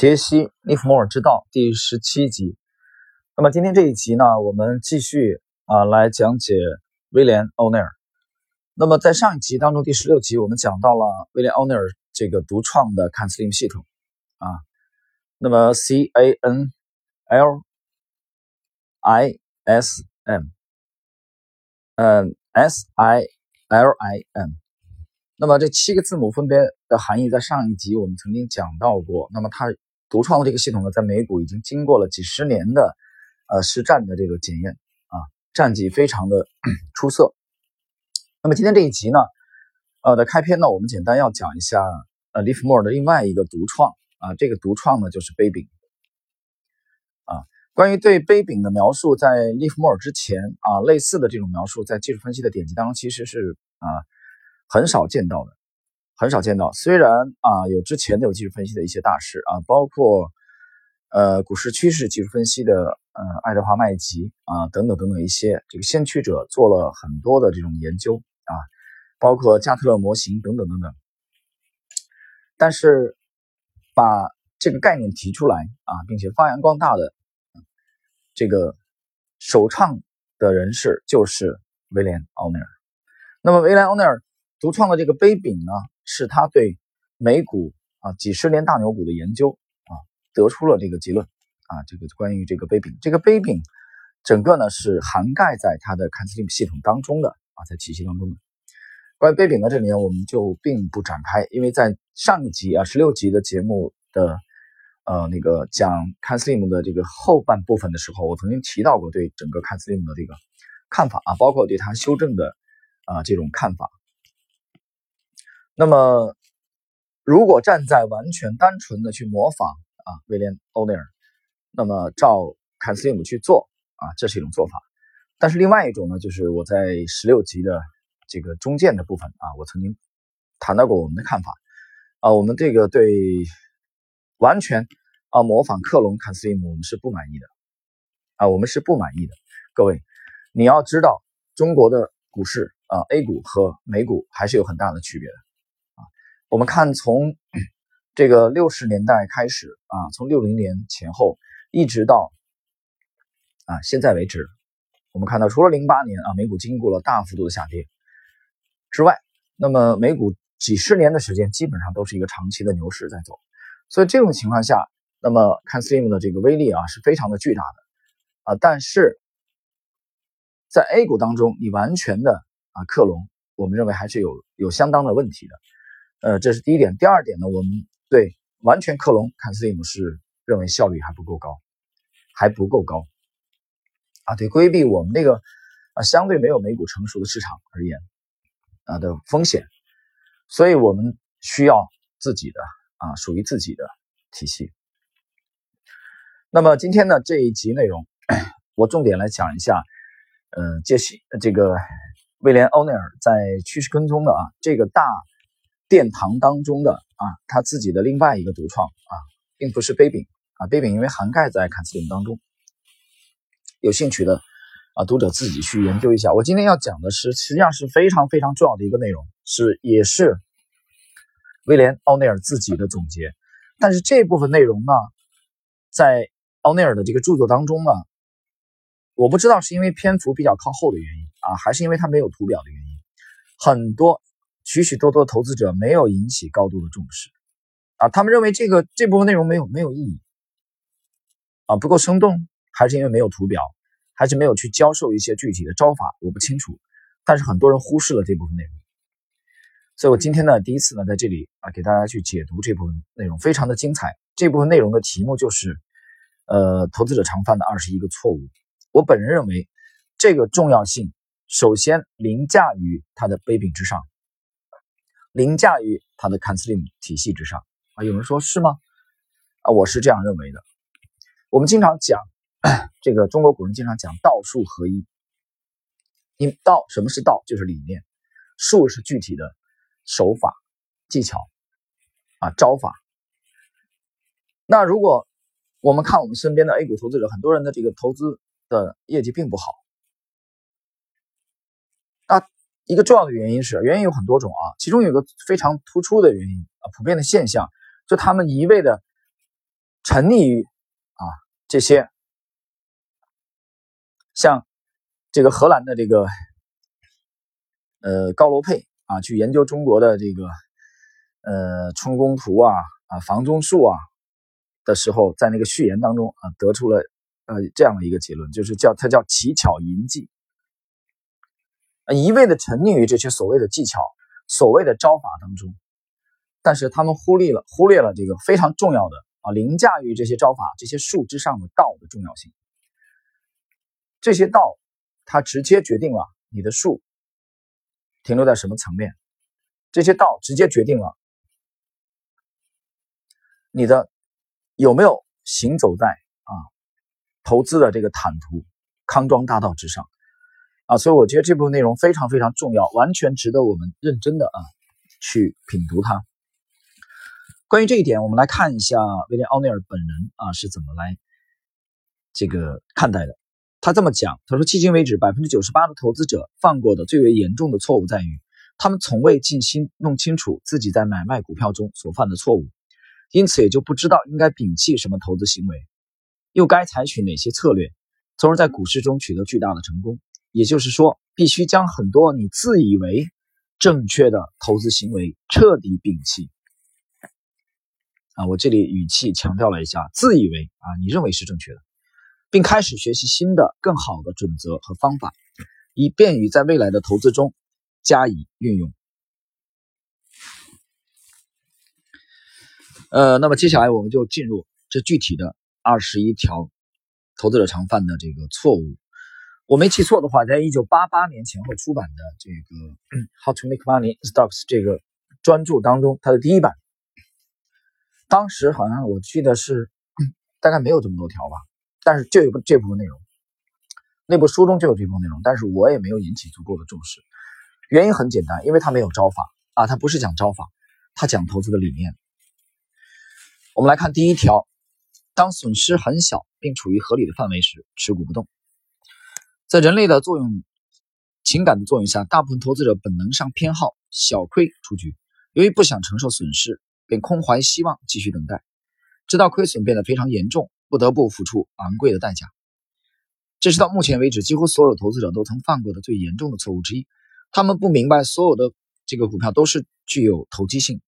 杰西·利弗莫尔之道第十七集。那么今天这一集呢，我们继续啊来讲解威廉·欧内尔。那么在上一集当中，第十六集我们讲到了威廉·欧内尔这个独创的 CanSlim 系统啊。那么 C A N L I S M，嗯 S I L I M。那么这七个字母分别的含义，在上一集我们曾经讲到过。那么它独创的这个系统呢，在美股已经经过了几十年的呃实战的这个检验啊，战绩非常的出色。那么今天这一集呢，呃的开篇呢，我们简单要讲一下呃利弗莫尔的另外一个独创啊，这个独创呢就是杯柄啊。关于对杯柄的描述，在利弗莫尔之前啊，类似的这种描述在技术分析的典籍当中其实是啊。很少见到的，很少见到。虽然啊，有之前的有技术分析的一些大师啊，包括呃股市趋势技术分析的呃爱德华麦吉啊等等等等一些这个先驱者做了很多的这种研究啊，包括加特勒模型等等等等。但是把这个概念提出来啊，并且发扬光大的这个首创的人士就是威廉奥尼尔。那么威廉奥尼尔。独创的这个杯柄呢，是他对美股啊几十年大牛股的研究啊，得出了这个结论啊。这个关于这个杯柄，这个杯柄整个呢是涵盖在他的 CanSlim 系统当中的啊，在体系当中的。关于杯柄呢，这里面我们就并不展开，因为在上一集啊十六集的节目的呃那个讲 CanSlim 的这个后半部分的时候，我曾经提到过对整个 CanSlim 的这个看法啊，包括对它修正的啊这种看法。那么，如果站在完全单纯的去模仿啊威廉·欧内尔，那么照坎斯利姆去做啊，这是一种做法。但是另外一种呢，就是我在十六集的这个中间的部分啊，我曾经谈到过我们的看法啊，我们这个对完全啊模仿克隆坎斯利姆，我们是不满意的啊，我们是不满意的。各位，你要知道，中国的股市啊，A 股和美股还是有很大的区别的。我们看，从这个六十年代开始啊，从六零年前后一直到啊现在为止，我们看到除了零八年啊美股经过了大幅度的下跌之外，那么美股几十年的时间基本上都是一个长期的牛市在走。所以这种情况下，那么看 Slim 的这个威力啊是非常的巨大的啊。但是在 A 股当中，你完全的啊克隆，我们认为还是有有相当的问题的。呃，这是第一点。第二点呢，我们对完全克隆 CanSlim 是认为效率还不够高，还不够高啊。对规避我们这个啊相对没有美股成熟的市场而言啊的风险，所以我们需要自己的啊属于自己的体系。那么今天呢这一集内容，我重点来讲一下，呃，杰西这个威廉欧内尔在趋势跟踪的啊这个大。殿堂当中的啊，他自己的另外一个独创啊，并不是杯柄啊，杯柄因为涵盖在坎斯林当中，有兴趣的啊读者自己去研究一下。我今天要讲的是，实际上是非常非常重要的一个内容，是也是威廉奥内尔自己的总结。但是这部分内容呢，在奥内尔的这个著作当中呢，我不知道是因为篇幅比较靠后的原因啊，还是因为他没有图表的原因，很多。许许多多投资者没有引起高度的重视，啊，他们认为这个这部分内容没有没有意义，啊，不够生动，还是因为没有图表，还是没有去教授一些具体的招法，我不清楚。但是很多人忽视了这部分内容，所以我今天呢，第一次呢，在这里啊，给大家去解读这部分内容，非常的精彩。这部分内容的题目就是，呃，投资者常犯的二十一个错误。我本人认为，这个重要性首先凌驾于它的杯柄之上。凌驾于它的 CanSlim 体系之上啊？有人说是吗？啊，我是这样认为的。我们经常讲这个中国古人经常讲道术合一。你道什么是道？就是理念，术是具体的手法、技巧啊招法。那如果我们看我们身边的 A 股投资者，很多人的这个投资的业绩并不好。那一个重要的原因是，原因有很多种啊，其中有个非常突出的原因啊，普遍的现象，就他们一味的沉溺于啊这些像这个荷兰的这个呃高罗佩啊，去研究中国的这个呃春宫图啊啊房中术啊的时候，在那个序言当中啊，得出了呃这样的一个结论，就是叫它叫奇巧淫技，一味的沉溺于这些所谓的技巧、所谓的招法当中，但是他们忽略了忽略了这个非常重要的啊凌驾于这些招法、这些术之上的道的重要性。这些道，它直接决定了你的术停留在什么层面，这些道直接决定了你的有没有行走在啊投资的这个坦途康庄大道之上。啊，所以我觉得这部分内容非常非常重要，完全值得我们认真的啊去品读它。关于这一点，我们来看一下威廉奥内尔本人啊是怎么来这个看待的。他这么讲，他说：“迄今为止，百分之九十八的投资者犯过的最为严重的错误在于，他们从未尽心弄清楚自己在买卖股票中所犯的错误，因此也就不知道应该摒弃什么投资行为，又该采取哪些策略，从而在股市中取得巨大的成功。也就是说，必须将很多你自以为正确的投资行为彻底摒弃。”啊，我这里语气强调了一下，自以为啊，你认为是正确的。并开始学习新的、更好的准则和方法，以便于在未来的投资中加以运用。呃，那么接下来我们就进入这具体的二十一条投资者常犯的这个错误。我没记错的话，在一九八八年前后出版的这个《How to Make Money Stocks》这个专著当中，它的第一版，当时好像我记得是大概没有这么多条吧。但是就有这部分内容，那部书中就有这部分内容，但是我也没有引起足够的重视。原因很简单，因为他没有招法啊，他不是讲招法，他讲投资的理念。我们来看第一条：当损失很小并处于合理的范围时，持股不动。在人类的作用、情感的作用下，大部分投资者本能上偏好小亏出局，由于不想承受损失，便空怀希望继续等待，直到亏损变得非常严重。不得不付出昂贵的代价，这是到目前为止几乎所有投资者都曾犯过的最严重的错误之一。他们不明白所有的这个股票都是具有投机性，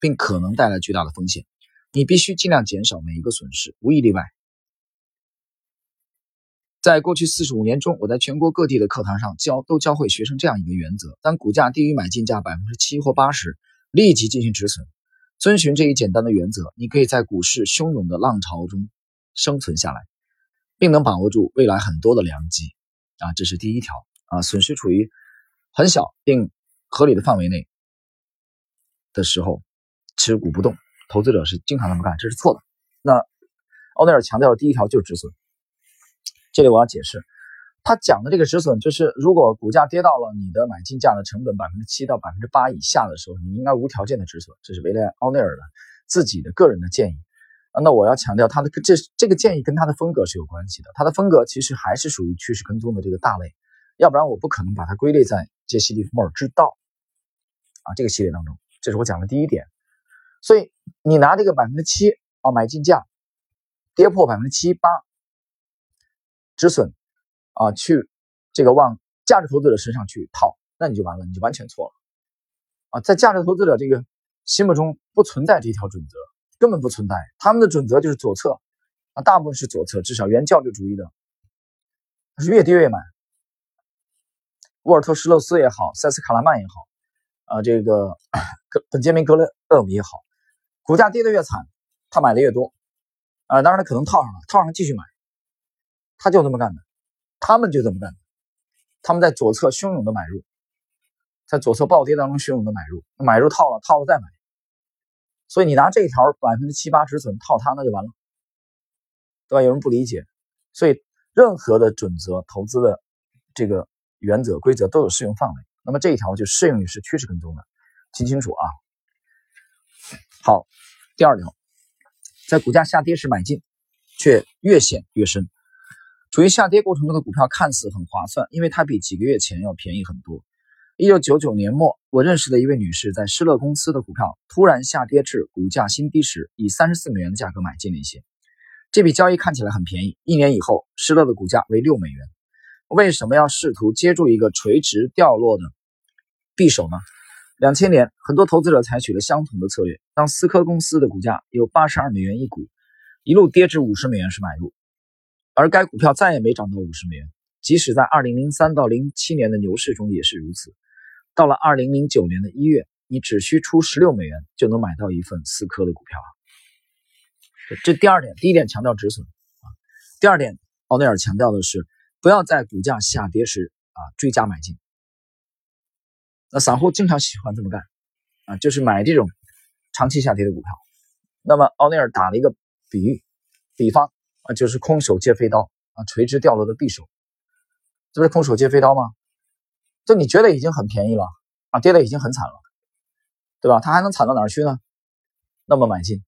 并可能带来巨大的风险。你必须尽量减少每一个损失，无一例外。在过去四十五年中，我在全国各地的课堂上教都教会学生这样一个原则：当股价低于买进价百分之七或八时，立即进行止损。遵循这一简单的原则，你可以在股市汹涌的浪潮中。生存下来，并能把握住未来很多的良机啊！这是第一条啊，损失处于很小并合理的范围内的时候，持股不动。投资者是经常这么干，这是错的。那奥内尔强调的第一条就是止损。这里我要解释，他讲的这个止损，就是如果股价跌到了你的买进价的成本百分之七到百分之八以下的时候，你应该无条件的止损。这是威廉奥内尔的自己的个人的建议。那我要强调，他的这这个建议跟他的风格是有关系的。他的风格其实还是属于趋势跟踪的这个大类，要不然我不可能把它归类在杰西·利弗莫尔之道啊这个系列当中。这是我讲的第一点。所以你拿这个百分之七啊买进价跌破百分之七八止损啊，去这个往价值投资者身上去套，那你就完了，你就完全错了啊！在价值投资者这个心目中不存在这一条准则。根本不存在，他们的准则就是左侧啊，大部分是左侧，至少原教旨主义的，是越跌越买。沃尔特·施洛斯也好，塞斯·卡拉曼也好，啊，这个本杰明·格雷厄姆也好，股价跌得越惨，他买的越多啊，当然他可能套上了，套上继续买，他就这么干的，他们就这么干的，他们在左侧汹涌的买入，在左侧暴跌当中汹涌的买入，买入套了，套了再买。所以你拿这一条百分之七八止损套它，那就完了，对吧？有人不理解，所以任何的准则、投资的这个原则、规则都有适用范围。那么这一条就适用于是趋势跟踪的，听清楚啊。好，第二条，在股价下跌时买进，却越陷越深。处于下跌过程中的股票看似很划算，因为它比几个月前要便宜很多。一九九九年末，我认识的一位女士在施乐公司的股票突然下跌至股价新低时，以三十四美元的价格买进了一些。这笔交易看起来很便宜。一年以后，施乐的股价为六美元。为什么要试图接住一个垂直掉落的匕首呢？两千年，很多投资者采取了相同的策略。当思科公司的股价有八十二美元一股，一路跌至五十美元时买入，而该股票再也没涨到五十美元。即使在二零零三到零七年的牛市中也是如此。到了二零零九年的一月，你只需出十六美元就能买到一份思科的股票。这第二点，第一点强调止损啊，第二点，奥内尔强调的是不要在股价下跌时啊追加买进。那散户经常喜欢这么干啊，就是买这种长期下跌的股票。那么奥内尔打了一个比喻，比方啊，就是空手接飞刀啊，垂直掉落的匕首，这不是空手接飞刀吗？就你觉得已经很便宜了啊，跌的已经很惨了，对吧？它还能惨到哪儿去呢？那么买进。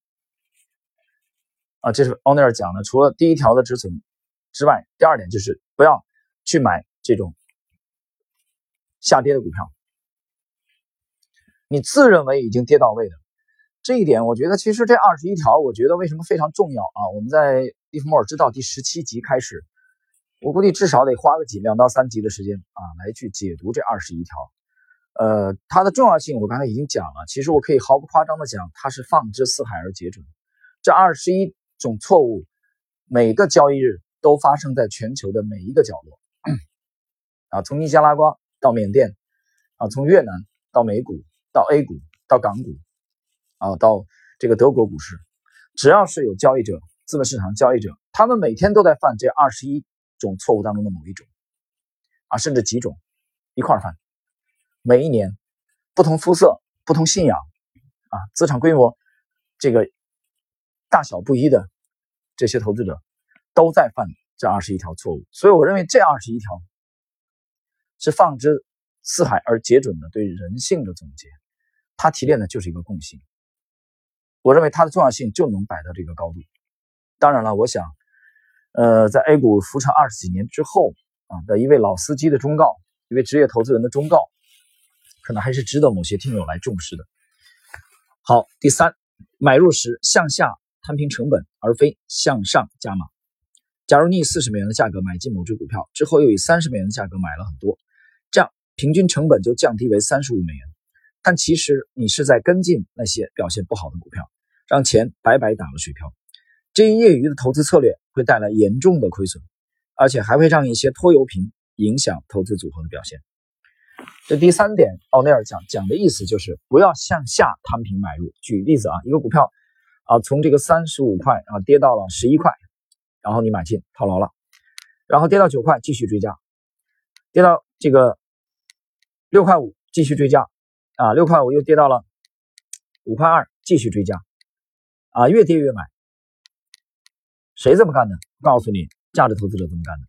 啊，这是奥尼尔讲的。除了第一条的止损之外，第二点就是不要去买这种下跌的股票。你自认为已经跌到位的这一点，我觉得其实这二十一条，我觉得为什么非常重要啊？我们在《利弗莫尔之道》第十七集开始，我估计至少得花个几两到三集的时间啊，来去解读这二十一条。呃，它的重要性我刚才已经讲了。其实我可以毫不夸张的讲，它是放之四海而皆准。这二十一。种错误，每个交易日都发生在全球的每一个角落，啊，从尼加拉瓜到缅甸，啊，从越南到美股，到 A 股，到港股，啊，到这个德国股市，只要是有交易者，资本市场交易者，他们每天都在犯这二十一种错误当中的某一种，啊，甚至几种一块犯，每一年不同肤色、不同信仰，啊，资产规模，这个。大小不一的这些投资者都在犯这二十一条错误，所以我认为这二十一条是放之四海而皆准的对人性的总结。它提炼的就是一个共性，我认为它的重要性就能摆到这个高度。当然了，我想，呃，在 A 股浮沉二十几年之后啊的一位老司机的忠告，一位职业投资人的忠告，可能还是值得某些听友来重视的。好，第三，买入时向下。摊平成本，而非向上加码。假如你以四十美元的价格买进某只股票，之后又以三十美元的价格买了很多，这样平均成本就降低为三十五美元。但其实你是在跟进那些表现不好的股票，让钱白白打了水漂。这一业余的投资策略会带来严重的亏损，而且还会让一些拖油瓶影响投资组合的表现。这第三点，奥内尔讲讲的意思就是不要向下摊平买入。举例子啊，一个股票。啊，从这个三十五块啊跌到了十一块，然后你买进套牢了，然后跌到九块继续追加，跌到这个六块五继续追加，啊六块五又跌到了五块二继续追加，啊越跌越买，谁这么干的？告诉你，价值投资者这么干的，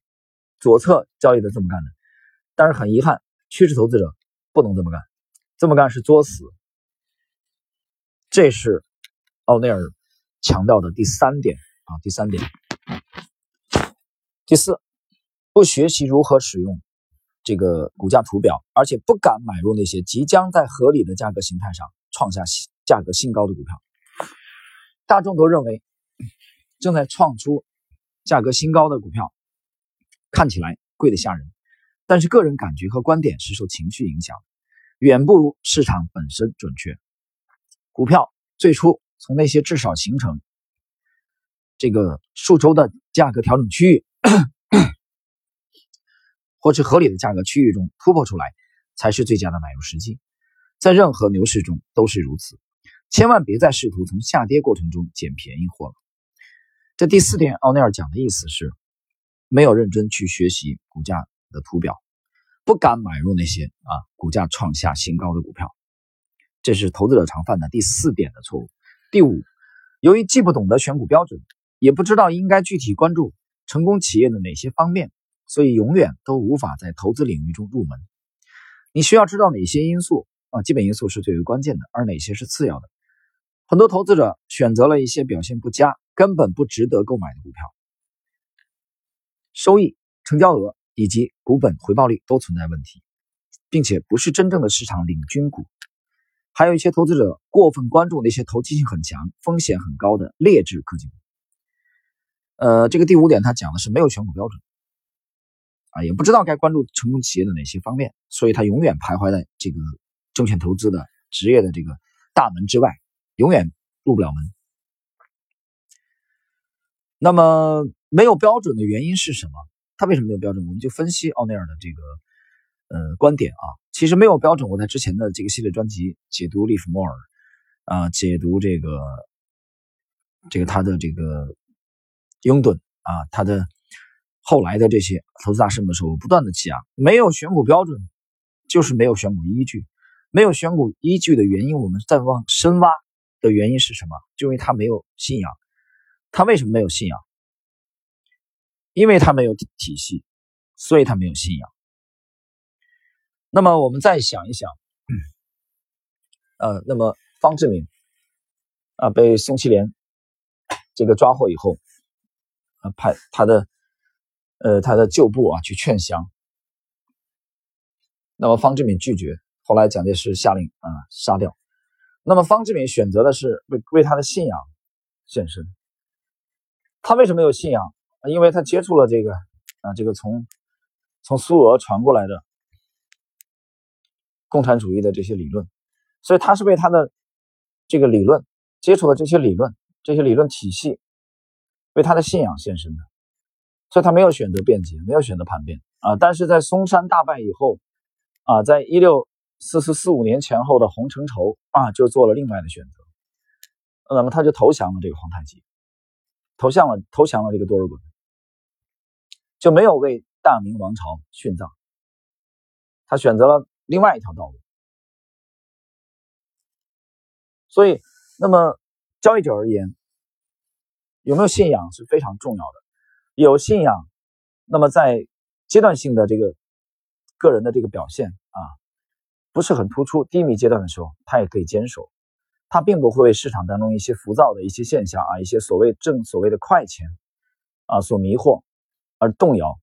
左侧交易的这么干的，但是很遗憾，趋势投资者不能这么干，这么干是作死，这是。奥内尔强调的第三点啊，第三点，第四，不学习如何使用这个股价图表，而且不敢买入那些即将在合理的价格形态上创下价格新高的股票。大众都认为正在创出价格新高的股票看起来贵得吓人，但是个人感觉和观点是受情绪影响，远不如市场本身准确。股票最初。从那些至少形成这个数周的价格调整区域，或是合理的价格区域中突破出来，才是最佳的买入时机。在任何牛市中都是如此，千万别再试图从下跌过程中捡便宜货了。这第四点，奥尼尔讲的意思是，没有认真去学习股价的图表，不敢买入那些啊股价创下新高的股票，这是投资者常犯的第四点的错误。第五，由于既不懂得选股标准，也不知道应该具体关注成功企业的哪些方面，所以永远都无法在投资领域中入门。你需要知道哪些因素啊？基本因素是最为关键的，而哪些是次要的？很多投资者选择了一些表现不佳、根本不值得购买的股票，收益、成交额以及股本回报率都存在问题。并且不是真正的市场领军股。还有一些投资者过分关注那些投机性很强、风险很高的劣质科技股。呃，这个第五点他讲的是没有选股标准，啊，也不知道该关注成功企业的哪些方面，所以他永远徘徊在这个证券投资的职业的这个大门之外，永远入不了门。那么没有标准的原因是什么？他为什么没有标准？我们就分析奥内尔的这个呃观点啊。其实没有标准。我在之前的这个系列专辑解读利弗莫尔，啊，解读这个这个他的这个拥趸啊，他的后来的这些投资大师们的时候，不断的讲，没有选股标准，就是没有选股依据。没有选股依据的原因，我们再往深挖的原因是什么？就因为他没有信仰。他为什么没有信仰？因为他没有体系，所以他没有信仰。那么我们再想一想，呃，那么方志敏啊被宋庆龄这个抓获以后，啊派他的呃他的旧部啊去劝降，那么方志敏拒绝，后来蒋介石下令啊杀掉。那么方志敏选择的是为为他的信仰献身。他为什么有信仰？因为他接触了这个啊这个从从苏俄传过来的。共产主义的这些理论，所以他是为他的这个理论接触的这些理论、这些理论体系，为他的信仰献身的，所以他没有选择辩解，没有选择叛变啊。但是在嵩山大败以后啊，在一六四四四五年前后的洪承畴啊，就做了另外的选择，那么他就投降了这个皇太极，投降了投降了这个多尔衮，就没有为大明王朝殉葬，他选择了。另外一条道路，所以，那么交易者而言，有没有信仰是非常重要的。有信仰，那么在阶段性的这个个人的这个表现啊，不是很突出、低迷阶段的时候，他也可以坚守，他并不会为市场当中一些浮躁的一些现象啊，一些所谓正所谓的快钱啊所迷惑而动摇。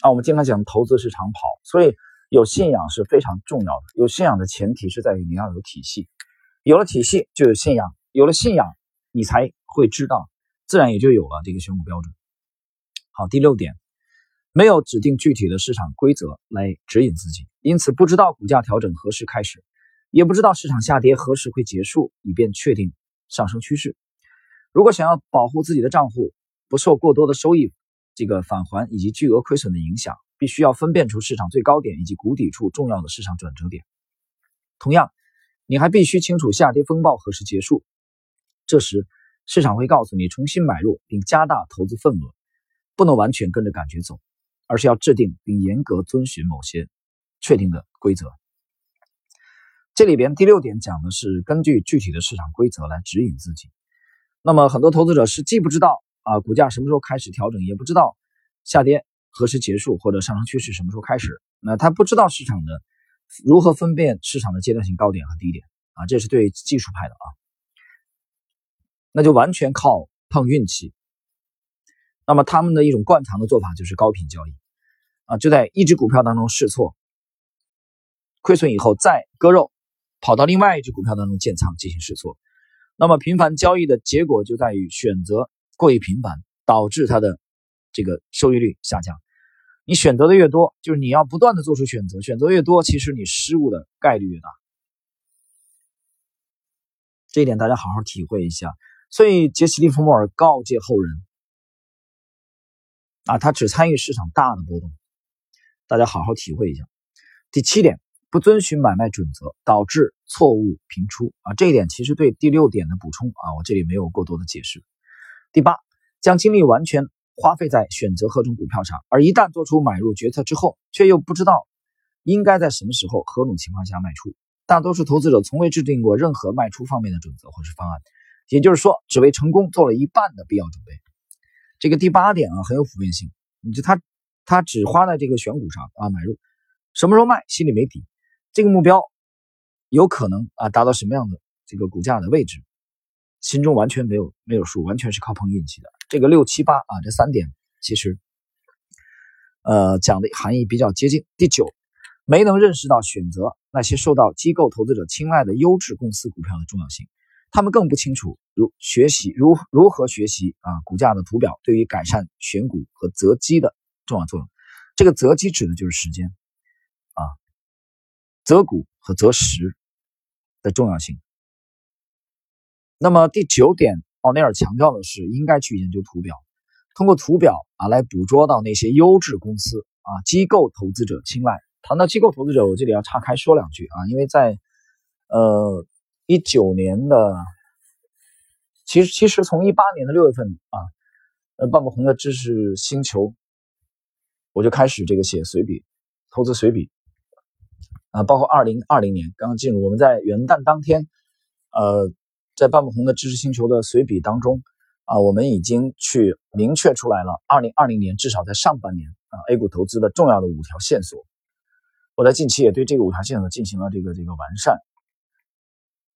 啊，我们经常讲投资是长跑，所以。有信仰是非常重要的。有信仰的前提是在于你要有体系，有了体系就有信仰，有了信仰你才会知道，自然也就有了这个选股标准。好，第六点，没有指定具体的市场规则来指引自己，因此不知道股价调整何时开始，也不知道市场下跌何时会结束，以便确定上升趋势。如果想要保护自己的账户不受过多的收益这个返还以及巨额亏损的影响。必须要分辨出市场最高点以及谷底处重要的市场转折点。同样，你还必须清楚下跌风暴何时结束。这时，市场会告诉你重新买入并加大投资份额。不能完全跟着感觉走，而是要制定并严格遵循某些确定的规则。这里边第六点讲的是根据具体的市场规则来指引自己。那么，很多投资者是既不知道啊股价什么时候开始调整，也不知道下跌。何时结束或者上升趋势什么时候开始？那他不知道市场的如何分辨市场的阶段性高点和低点啊，这是对技术派的啊，那就完全靠碰运气。那么他们的一种惯常的做法就是高频交易啊，就在一只股票当中试错，亏损以后再割肉，跑到另外一只股票当中建仓进行试错。那么频繁交易的结果就在于选择过于频繁，导致它的这个收益率下降。你选择的越多，就是你要不断的做出选择，选择越多，其实你失误的概率越大。这一点大家好好体会一下。所以杰西·利弗莫尔告诫后人啊，他只参与市场大的波动，大家好好体会一下。第七点，不遵循买卖准则导致错误频出啊，这一点其实对第六点的补充啊，我这里没有过多的解释。第八，将精力完全。花费在选择何种股票上，而一旦做出买入决策之后，却又不知道应该在什么时候、何种情况下卖出。大多数投资者从未制定过任何卖出方面的准则或是方案，也就是说，只为成功做了一半的必要准备。这个第八点啊，很有普遍性。你就他他只花在这个选股上啊，买入什么时候卖，心里没底。这个目标有可能啊达到什么样的这个股价的位置，心中完全没有没有数，完全是靠碰运气的。这个六七八啊，这三点其实，呃，讲的含义比较接近。第九，没能认识到选择那些受到机构投资者青睐的优质公司股票的重要性。他们更不清楚如学习如如何学习啊股价的图表对于改善选股和择机的重要作用。这个择机指的就是时间啊，择股和择时的重要性。那么第九点，奥内尔强调的是应该去研究图表，通过图表啊来捕捉到那些优质公司啊机构投资者青睐。谈到机构投资者，我这里要岔开说两句啊，因为在呃。一九年的，其实其实从一八年的六月份啊，呃，半不红的知识星球，我就开始这个写随笔，投资随笔啊，包括二零二零年刚刚进入，我们在元旦当天，呃，在半不红的知识星球的随笔当中啊，我们已经去明确出来了，二零二零年至少在上半年啊，A 股投资的重要的五条线索，我在近期也对这个五条线索进行了这个这个完善。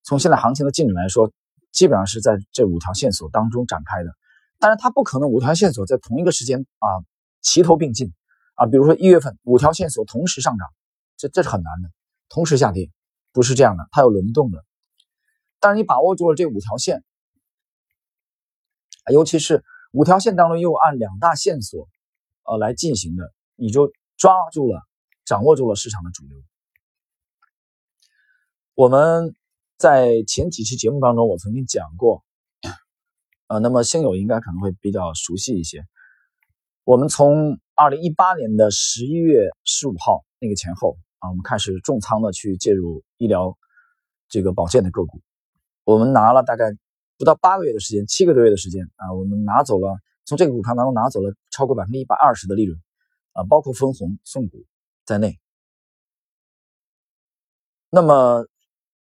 从现在行情的进展来说，基本上是在这五条线索当中展开的。当然，它不可能五条线索在同一个时间啊齐头并进啊。比如说一月份五条线索同时上涨，这这是很难的。同时下跌不是这样的，它有轮动的。但是你把握住了这五条线，尤其是五条线当中又按两大线索呃来进行的，你就抓住了、掌握住了市场的主流。我们。在前几期节目当中，我曾经讲过，呃，那么新友应该可能会比较熟悉一些。我们从二零一八年的十一月十五号那个前后啊，我们开始重仓的去介入医疗这个保健的个股，我们拿了大概不到八个月的时间，七个多月的时间啊，我们拿走了从这个股票当中拿走了超过百分之一百二十的利润啊，包括分红送股在内。那么。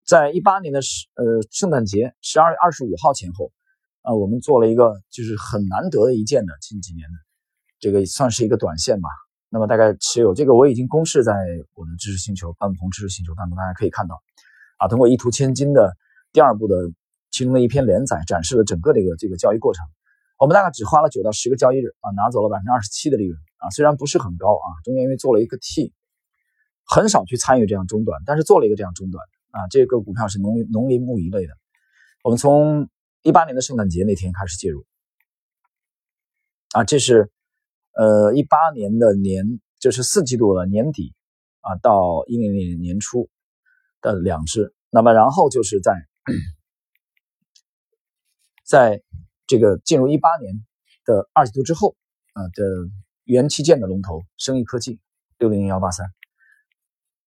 在一八年的十呃圣诞节十二月二十五号前后，啊，我们做了一个就是很难得的一件的近几年的这个算是一个短线吧。那么大概持有这个我已经公示在我的知识星球半鹏知识星球当中，大家可以看到，啊，通过一图千金的第二部的其中的一篇连载，展示了整个这个这个交易过程。我们大概只花了九到十个交易日啊，拿走了百分之二十七的利润啊，虽然不是很高啊，中间因为做了一个 T，很少去参与这样中短，但是做了一个这样中短。啊，这个股票是农农林牧渔类的。我们从一八年的圣诞节那天开始介入。啊，这是呃一八年的年，就是四季度的年底啊，到一零年年初的两只。那么然后就是在在这个进入一八年的二季度之后啊的元器件的龙头生意科技六零零幺八三。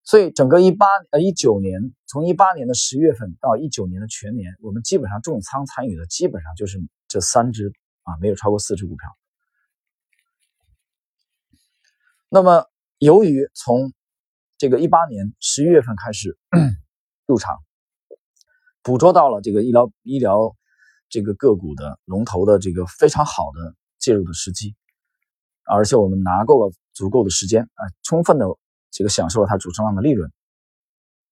所以整个一八呃一九年，从一八年的十月份到一九年的全年，我们基本上重仓参与的基本上就是这三只啊，没有超过四只股票。那么由于从这个一八年十一月份开始入场，捕捉到了这个医疗医疗这个个股的龙头的这个非常好的介入的时机，而且我们拿够了足够的时间啊，充分的。这个享受了它主升浪的利润，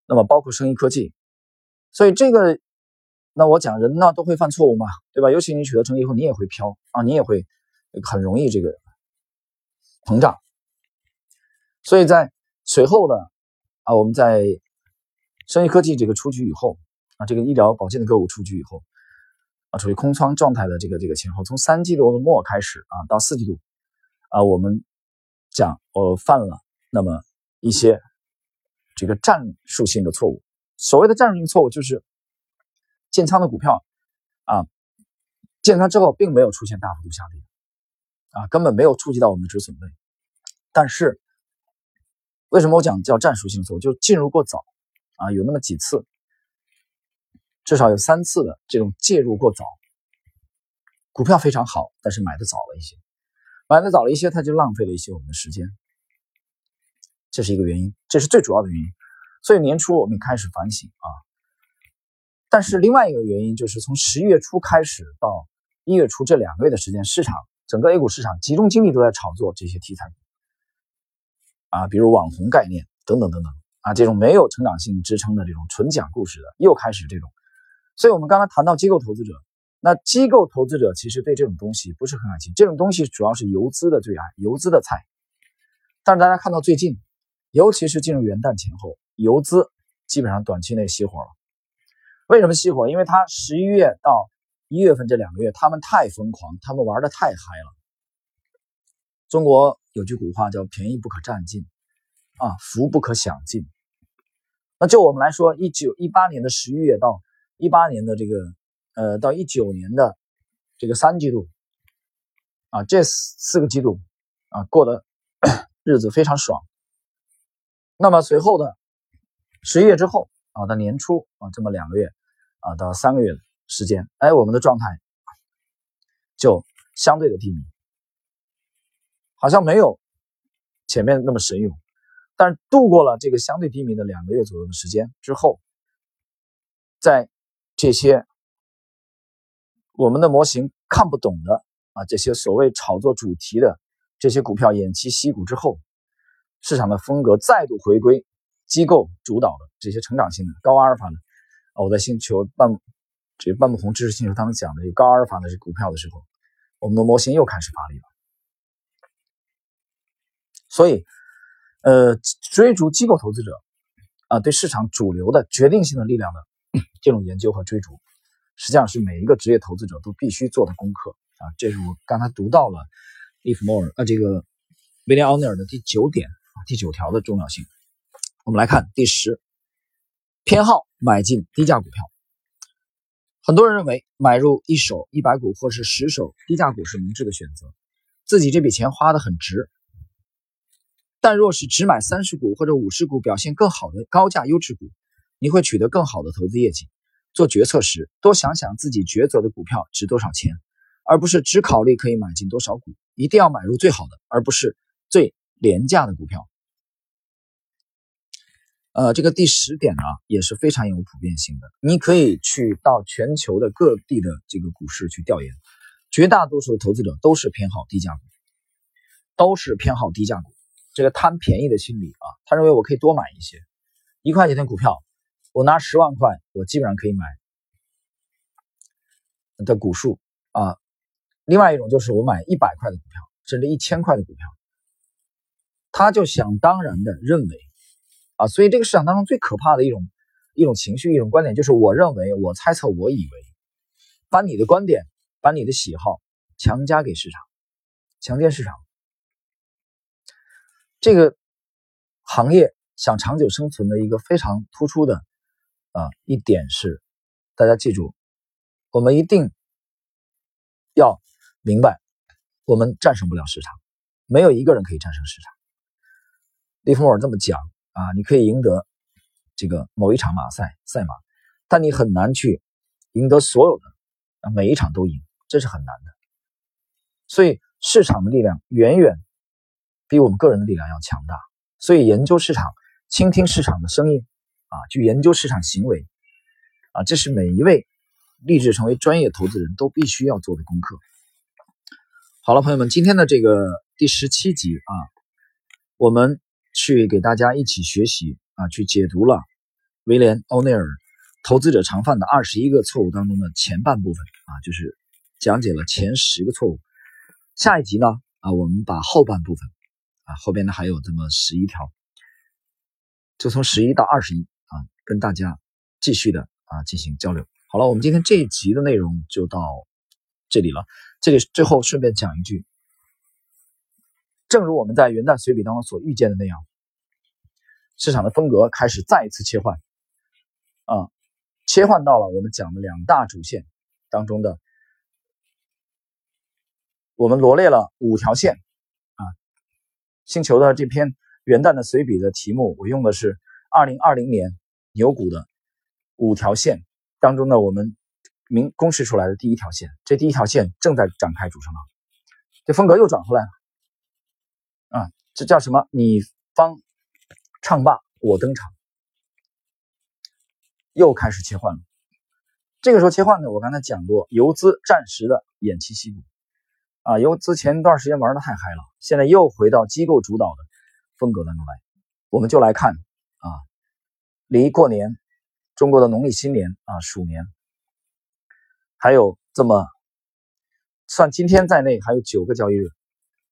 那么包括生意科技，所以这个，那我讲人呢都会犯错误嘛，对吧？尤其你取得成绩以后，你也会飘啊，你也会很容易这个膨胀。所以在随后的啊，我们在生意科技这个出局以后啊，这个医疗保健的个股出局以后啊，处于空仓状态的这个这个前后，从三季度的末开始啊，到四季度啊，我们讲我犯了那么。一些这个战术性的错误，所谓的战术性错误就是建仓的股票啊，建仓之后并没有出现大幅度下跌啊，根本没有触及到我们的止损位。但是为什么我讲叫战术性错误？就进入过早啊，有那么几次，至少有三次的这种介入过早，股票非常好，但是买的早了一些，买的早了一些，它就浪费了一些我们的时间。这是一个原因，这是最主要的原因。所以年初我们开始反省啊。但是另外一个原因就是从十一月初开始到一月初这两个月的时间，市场整个 A 股市场集中精力都在炒作这些题材股啊，比如网红概念等等等等啊，这种没有成长性支撑的这种纯讲故事的又开始这种。所以我们刚刚谈到机构投资者，那机构投资者其实对这种东西不是很感兴趣，这种东西主要是游资的最爱，游资的菜。但是大家看到最近。尤其是进入元旦前后，游资基本上短期内熄火了。为什么熄火？因为它十一月到一月份这两个月，他们太疯狂，他们玩的太嗨了。中国有句古话叫“便宜不可占尽，啊，福不可享尽”。那就我们来说，一九一八年的十一月到一八年的这个，呃，到一九年的这个三季度，啊，这四四个季度，啊，过的 日子非常爽。那么随后的十一月之后，啊，到年初，啊，这么两个月，啊，到三个月的时间，哎，我们的状态就相对的低迷。好像没有前面那么神勇，但是度过了这个相对低迷的两个月左右的时间之后，在这些我们的模型看不懂的啊，这些所谓炒作主题的这些股票偃旗息鼓之后，市场的风格再度回归机构主导的这些成长性的高阿尔法的，我在星球半这半亩红知识星球当中讲的这高阿尔法的这股票的时候，我们的模型又开始发力了。所以，呃，追逐机构投资者啊，对市场主流的决定性的力量的这种研究和追逐，实际上是每一个职业投资者都必须做的功课啊。这是我刚才读到了利弗莫尔啊，这个威廉奥尼尔的第九点，第九条的重要性。我们来看第十，偏好买进低价股票。很多人认为买入一手一百股或是十手低价股是明智的选择，自己这笔钱花的很值。但若是只买三十股或者五十股表现更好的高价优质股，你会取得更好的投资业绩。做决策时，多想想自己抉择的股票值多少钱，而不是只考虑可以买进多少股。一定要买入最好的，而不是最廉价的股票。呃，这个第十点呢也是非常有普遍性的。你可以去到全球的各地的这个股市去调研，绝大多数的投资者都是偏好低价股，都是偏好低价股。这个贪便宜的心理啊，他认为我可以多买一些，一块钱的股票，我拿十万块，我基本上可以买的股数啊。另外一种就是我买一百块的股票，甚至一千块的股票，他就想当然的认为啊，所以这个市场当中最可怕的一种一种情绪、一种观点，就是我认为、我猜测、我以为，把你的观点、把你的喜好强加给市场，强奸市场。这个行业想长久生存的一个非常突出的啊一点是，大家记住，我们一定要明白，我们战胜不了市场，没有一个人可以战胜市场。利弗莫尔这么讲啊，你可以赢得这个某一场马赛赛马，但你很难去赢得所有的啊每一场都赢，这是很难的。所以市场的力量远远。比我们个人的力量要强大，所以研究市场、倾听市场的声音，啊，去研究市场行为，啊，这是每一位立志成为专业投资人都必须要做的功课。好了，朋友们，今天的这个第十七集啊，我们去给大家一起学习啊，去解读了威廉·欧内尔《投资者常犯的二十一个错误》当中的前半部分啊，就是讲解了前十个错误。下一集呢，啊，我们把后半部分。啊，后边呢还有这么十一条，就从十一到二十一啊，跟大家继续的啊进行交流。好了，我们今天这一集的内容就到这里了。这里最后顺便讲一句，正如我们在元旦随笔当中所预见的那样，市场的风格开始再一次切换啊，切换到了我们讲的两大主线当中的，我们罗列了五条线。星球的这篇元旦的随笔的题目，我用的是二零二零年牛股的五条线当中呢，我们明公示出来的第一条线，这第一条线正在展开主升浪，这风格又转回来了，啊，这叫什么？你方唱罢我登场，又开始切换了。这个时候切换呢，我刚才讲过，游资暂时的偃旗息鼓。啊，由之前一段时间玩的太嗨了，现在又回到机构主导的风格当中来。我们就来看啊，离过年，中国的农历新年啊，鼠年，还有这么算今天在内还有九个交易日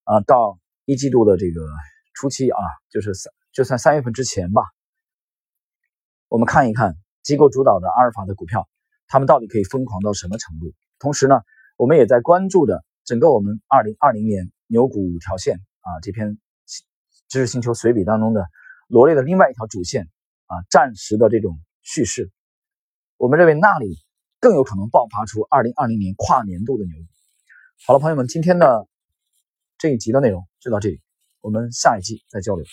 啊，到一季度的这个初期啊，就是三就算三月份之前吧，我们看一看机构主导的阿尔法的股票，他们到底可以疯狂到什么程度？同时呢，我们也在关注着整个我们二零二零年牛股五条线啊这篇知识星球随笔当中的罗列的另外一条主线啊暂时的这种叙事，我们认为那里更有可能爆发出二零二零年跨年度的牛股。好了，朋友们，今天的这一集的内容就到这里，我们下一集再交流。